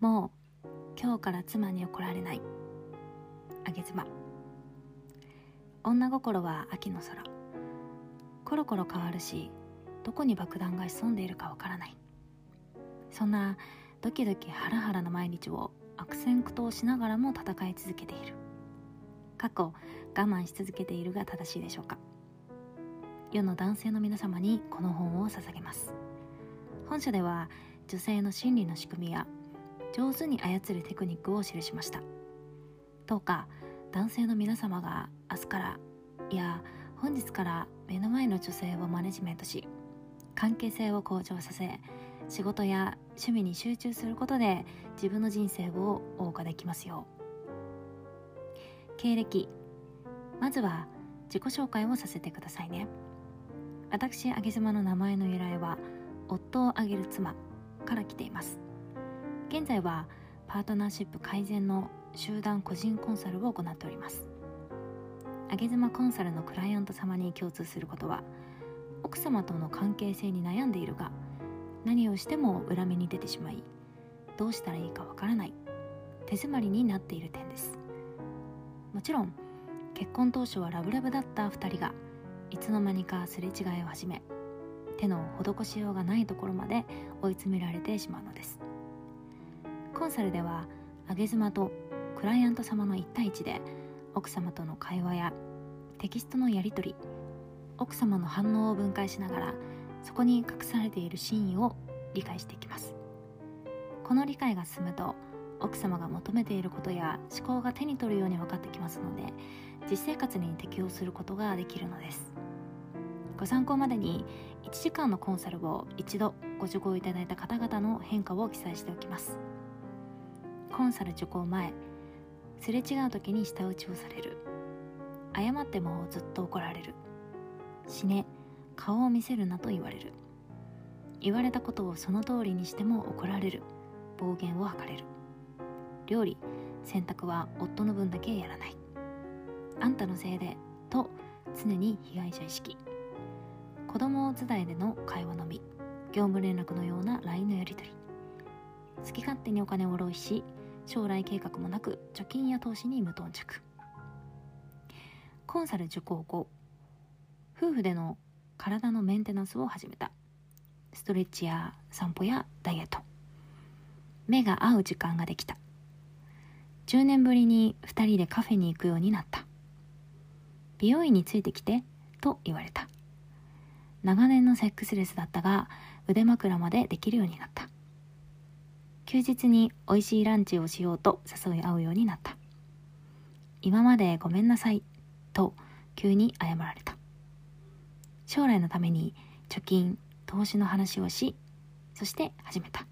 もう今日から妻に怒られない。あげ妻。女心は秋の空。コロコロ変わるしどこに爆弾が潜んでいるかわからない。そんなドキドキハラハラな毎日を悪戦苦闘しながらも戦い続けている。過去我慢し続けているが正しいでしょうか。世の男性の皆様にこの本を捧げます。本書では女性の心理の仕組みや上手に操るテクニックを記しました。どうか男性の皆様が明日からいや本日から目の前の女性をマネジメントし関係性を向上させ仕事や趣味に集中することで自分の人生を謳歌できますよう。経歴まずは自己紹介をさせてくださいね。私あげ妻の名前の由来は夫をあげる妻から来ています。現在はパートナーシップ改善の集団個人コンサルを行っております。あげ妻コンサルのクライアント様に共通することは奥様との関係性に悩んでいるが何をしても裏目に出てしまいどうしたらいいかわからない手詰まりになっている点です。もちろん結婚当初はラブラブだった2人がいつの間にかすれ違いを始め手の施しようがないところまで追い詰められてしまうのです。コンサルでは上げ妻とクライアント様の1対1で奥様との会話やテキストのやり取り奥様の反応を分解しながらそこに隠されている真意を理解していきます。この理解が進むと奥様が求めていることや思考が手に取るように分かってきますので実生活に適応することができるのです。ご参考までに1時間のコンサルを一度ご受講いただいた方々の変化を記載しておきます。コンサル受講前すれ違う時に舌打ちをされる。謝ってもずっと怒られる。死ね顔を見せるなと言われる。言われたことをその通りにしても怒られる。暴言を吐かれる。料理洗濯は夫の分だけやらない。あんたのせいでと常に被害者意識。子供伝いでの会話のみ業務連絡のような LINE のやり取り。好き勝手にお金を浪費し将来計画もなく貯金や投資に無頓着。コンサル受講後夫婦での体のメンテナンスを始めた。ストレッチや散歩やダイエット。目が合う時間ができた。10年ぶりに2人でカフェに行くようになった。美容院についてきてと言われた。長年のセックスレスだったが腕枕までできるようになった。休日に美味しいランチをしようと誘い合うようになった。今までごめんなさいと急に謝られた。将来のために貯金投資の話をしそして始めた。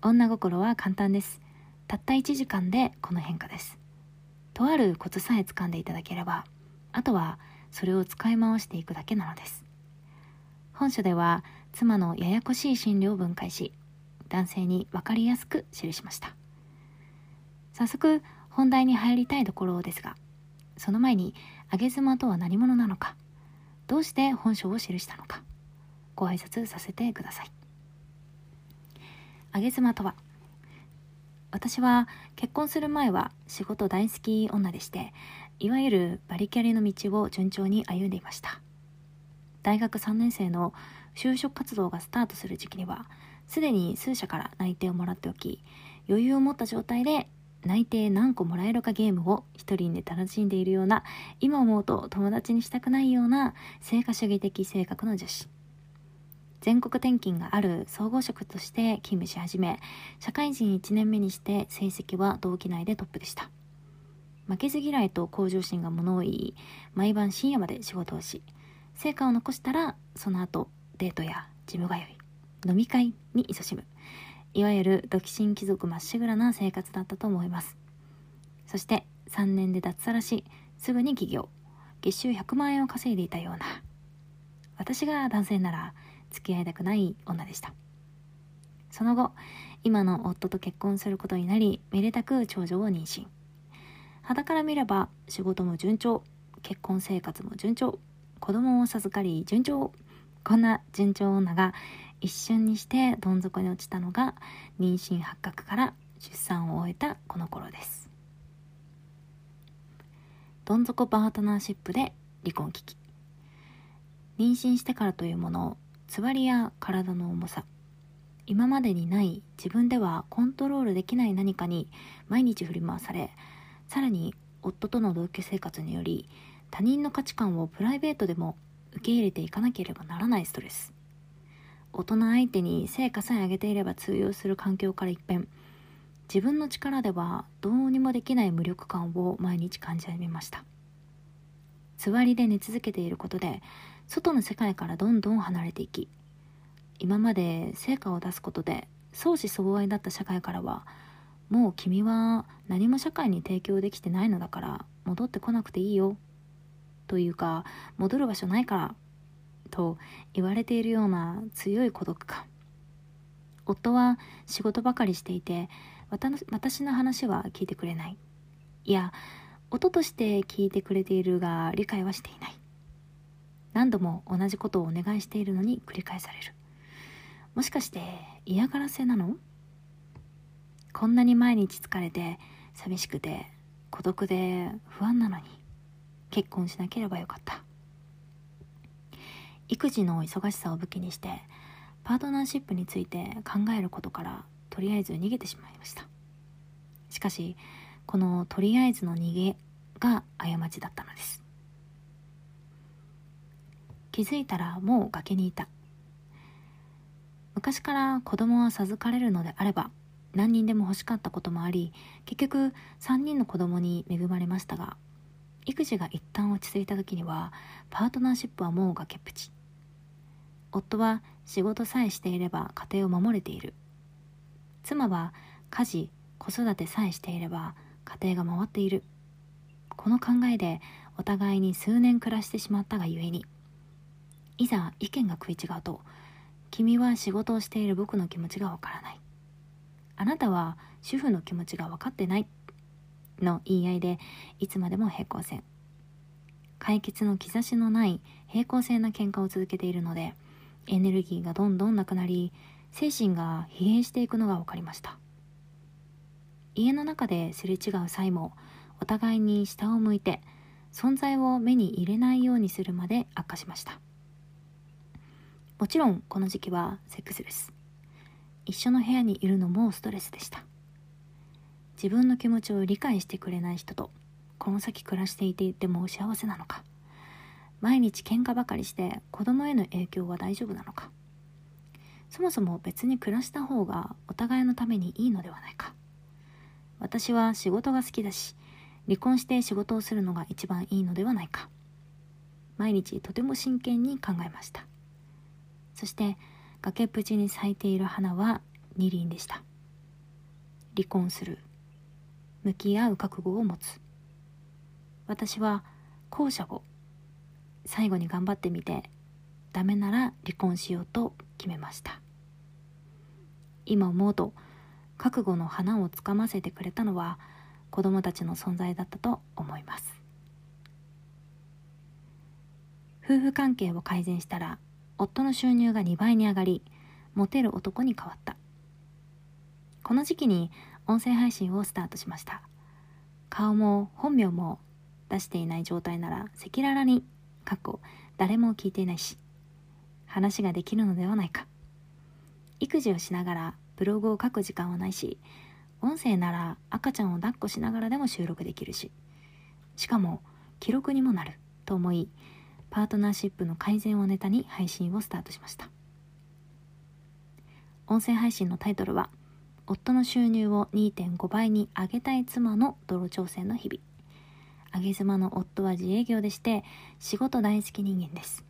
女心は簡単です。たった1時間でこの変化です。とあるコツさえ掴んでいただければあとはそれを使い回していくだけなのです。本書では妻のややこしい心理を分解し男性に分かりやすく記しました。早速本題に入りたいところですがその前に上げ妻とは何者なのかどうして本書を記したのかご挨拶させてください。上げ妻とは私は結婚する前は仕事大好き女でしていわゆるバリキャリの道を順調に歩んでいました。大学3年生の就職活動がスタートする時期にはすでに数社から内定をもらっておき余裕を持った状態で内定何個もらえるかゲームを一人で楽しんでいるような今思うと友達にしたくないような成果主義的性格の女子。全国転勤がある総合職として勤務し始め社会人1年目にして成績は同期内でトップでした。負けず嫌いと向上心が物を言い毎晩深夜まで仕事をし成果を残したらその後デートやジム通い飲み会に勤しむ。いわゆる独身貴族まっしぐらな生活だったと思います。そして3年で脱サラしすぐに起業。月収100万円を稼いでいたような。私が男性なら付き合いたくない女でした。その後今の夫と結婚することになりめでたく長女を妊娠。肌から見れば仕事も順調。結婚生活も順調。子供を授かり順調。こんな順調女が一瞬にしてどん底に落ちたのが妊娠発覚から出産を終えたこの頃です。どん底パートナーシップで離婚危機。妊娠してからというものつわりや体の重さ。今までにない自分ではコントロールできない何かに毎日振り回されさらに夫との同居生活により他人の価値観をプライベートでも受け入れていかなければならないストレス。大人相手に成果さえ上げていれば通用する環境から一変。自分の力ではどうにもできない無力感を毎日感じ始めました。座りで寝続けていることで外の世界からどんどん離れていき今まで成果を出すことで相思相愛だった社会からはもう君は何も社会に提供できてないのだから戻ってこなくていいよ。というか戻る場所ないからと言われているような強い孤独感。夫は仕事ばかりしていて私の話は聞いてくれない。いや音として聞いてくれているが理解はしていない。何度も同じことをお願いしているのに繰り返される。もしかして嫌がらせなの？こんなに毎日疲れて寂しくて孤独で不安なのに結婚しなければよかった。育児の忙しさを武器にしてパートナーシップについて考えることからとりあえず逃げてしまいました。しかしこのとりあえずの逃げが過ちだったのです。気づいたらもう崖にいた。昔から子供は授かれるのであれば何人でも欲しかったこともあり結局3人の子供に恵まれましたが育児が一旦落ち着いた時にはパートナーシップはもう崖っぷち。夫は仕事さえしていれば家庭を守れている。妻は家事子育てさえしていれば家庭が回っている。この考えでお互いに数年暮らしてしまったがゆえにいざ意見が食い違うと君は仕事をしている僕の気持ちがわからない。あなたは主婦の気持ちが分かってない。の言い合いでいつまでも平行線。解決の兆しのない平行線な喧嘩を続けているのでエネルギーがどんどんなくなり精神が疲弊していくのが分かりました。家の中ですれ違う際もお互いに下を向いて存在を目に入れないようにするまで悪化しました。もちろんこの時期はセックスレス一緒の部屋にいるのもストレスでした。自分の気持ちを理解してくれない人とこの先暮らしていていても幸せなのか毎日喧嘩ばかりして子供への影響は大丈夫なのか？そもそも別に暮らした方がお互いのためにいいのではないか？私は仕事が好きだし離婚して仕事をするのが一番いいのではないか？毎日とても真剣に考えました。そして崖っぷちに咲いている花は二輪でした。離婚する。向き合う覚悟を持つ。私は後者を最後に頑張ってみてダメなら離婚しようと決めました。今思うと覚悟の花をつかませてくれたのは子供たちの存在だったと思います。夫婦関係を改善したら夫の収入が2倍に上がりモテる男に変わった。この時期に音声配信をスタートしました。顔も本名も出していない状態なら赤裸々に過去誰も聞いていないし話ができるのではないか。育児をしながらブログを書く時間はないし音声なら赤ちゃんを抱っこしながらでも収録できるししかも記録にもなると思いパートナーシップの改善をネタに配信をスタートしました。音声配信のタイトルは夫の収入を2.5倍に上げたい妻の泥挑戦の日々。上げ妻の夫は自営業でして仕事大好き人間です。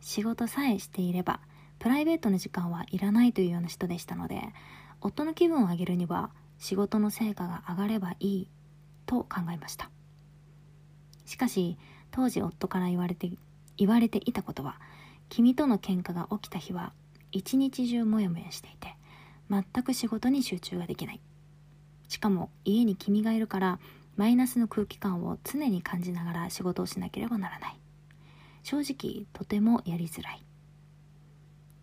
仕事さえしていればプライベートの時間はいらないというような人でしたので夫の気分を上げるには仕事の成果が上がればいいと考えました。しかし当時夫から言われて言われていたことは君との喧嘩が起きた日は一日中モヤモヤしていて全く仕事に集中ができない。しかも家に君がいるからマイナスの空気感を常に感じながら仕事をしなければならない。正直とてもやりづらい。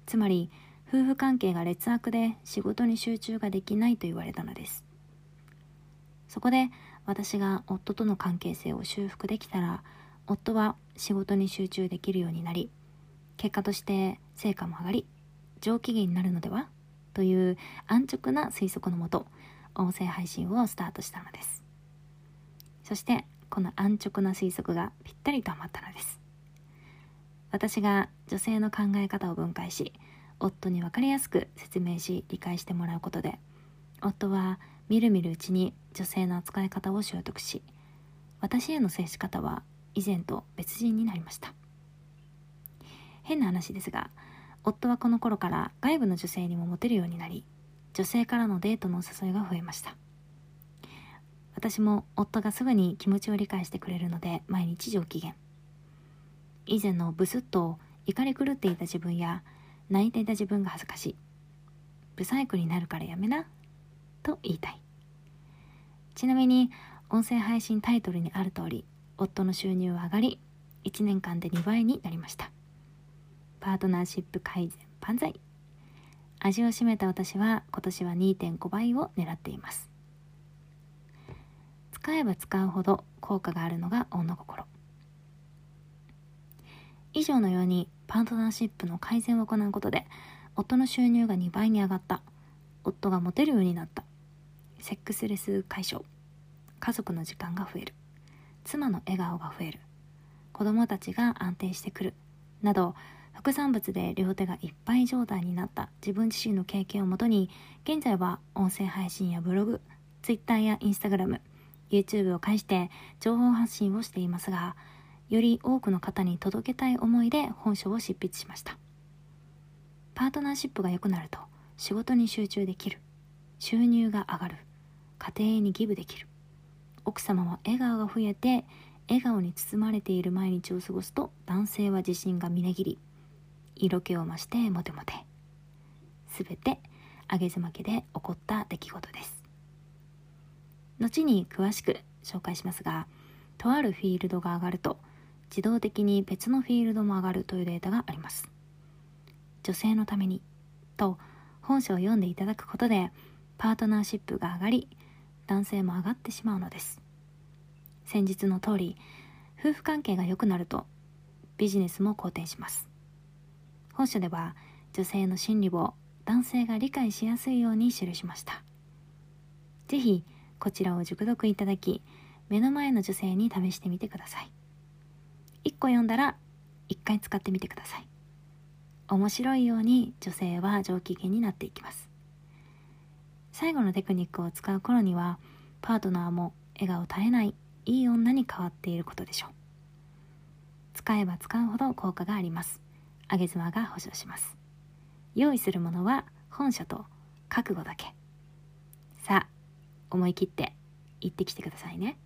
つまり夫婦関係が劣悪で仕事に集中ができないと言われたのです。そこで私が夫との関係性を修復できたら夫は仕事に集中できるようになり結果として成果も上がり上機嫌になるのでは？という安直な推測のもと音声配信をスタートしたのです。そしてこの安直な推測がぴったりとはまったのです。私が女性の考え方を分解し夫に分かりやすく説明し理解してもらうことで夫はみるみるうちに女性の扱い方を習得し私への接し方は以前と別人になりました。変な話ですが夫はこの頃から外部の女性にもモテるようになり女性からのデートのお誘いが増えました。私も夫がすぐに気持ちを理解してくれるので毎日上機嫌。以前のブスッと怒り狂っていた自分や泣いていた自分が恥ずかしい。ブサイクになるからやめなと言いたい。ちなみに音声配信タイトルにある通り夫の収入は上がり1年間で2倍になりました。パートナーシップ改善万歳。味を占めた私は今年は2.5倍を狙っています。使えば使うほど効果があるのが女心。以上のようにパートナーシップの改善を行うことで夫の収入が2倍に上がった。夫がモテるようになった。セックスレス解消。家族の時間が増える。妻の笑顔が増える。子供たちが安定してくる。など副産物で両手がいっぱい状態になった。自分自身の経験をもとに現在は音声配信やブログ Twitter や Instagram YouTube を介して情報発信をしていますがより多くの方に届けたい思いで本書を執筆しました。パートナーシップが良くなると仕事に集中できる。収入が上がる。家庭にギブできる。奥様は笑顔が増えて笑顔に包まれている毎日を過ごすと男性は自信がみなぎり色気を増してモテモテ。全て上げ妻家で起こった出来事です。後に詳しく紹介しますがとあるフィールドが上がると自動的に別のフィールドも上がるというデータがあります。女性のためにと本書を読んでいただくことでパートナーシップが上がり男性も上がってしまうのです。先日の通り夫婦関係が良くなるとビジネスも好転します。本書では女性の心理を男性が理解しやすいように記しました。是非こちらを熟読いただき目の前の女性に試してみてください。1個読んだら1回使ってみてください。面白いように女性は上機嫌になっていきます。最後のテクニックを使う頃にはパートナーも笑顔絶えないいい女に変わっていることでしょう。使えば使うほど効果があります。上げ妻が保証します。用意するものは本書と覚悟だけ。思い切って行ってきてくださいね。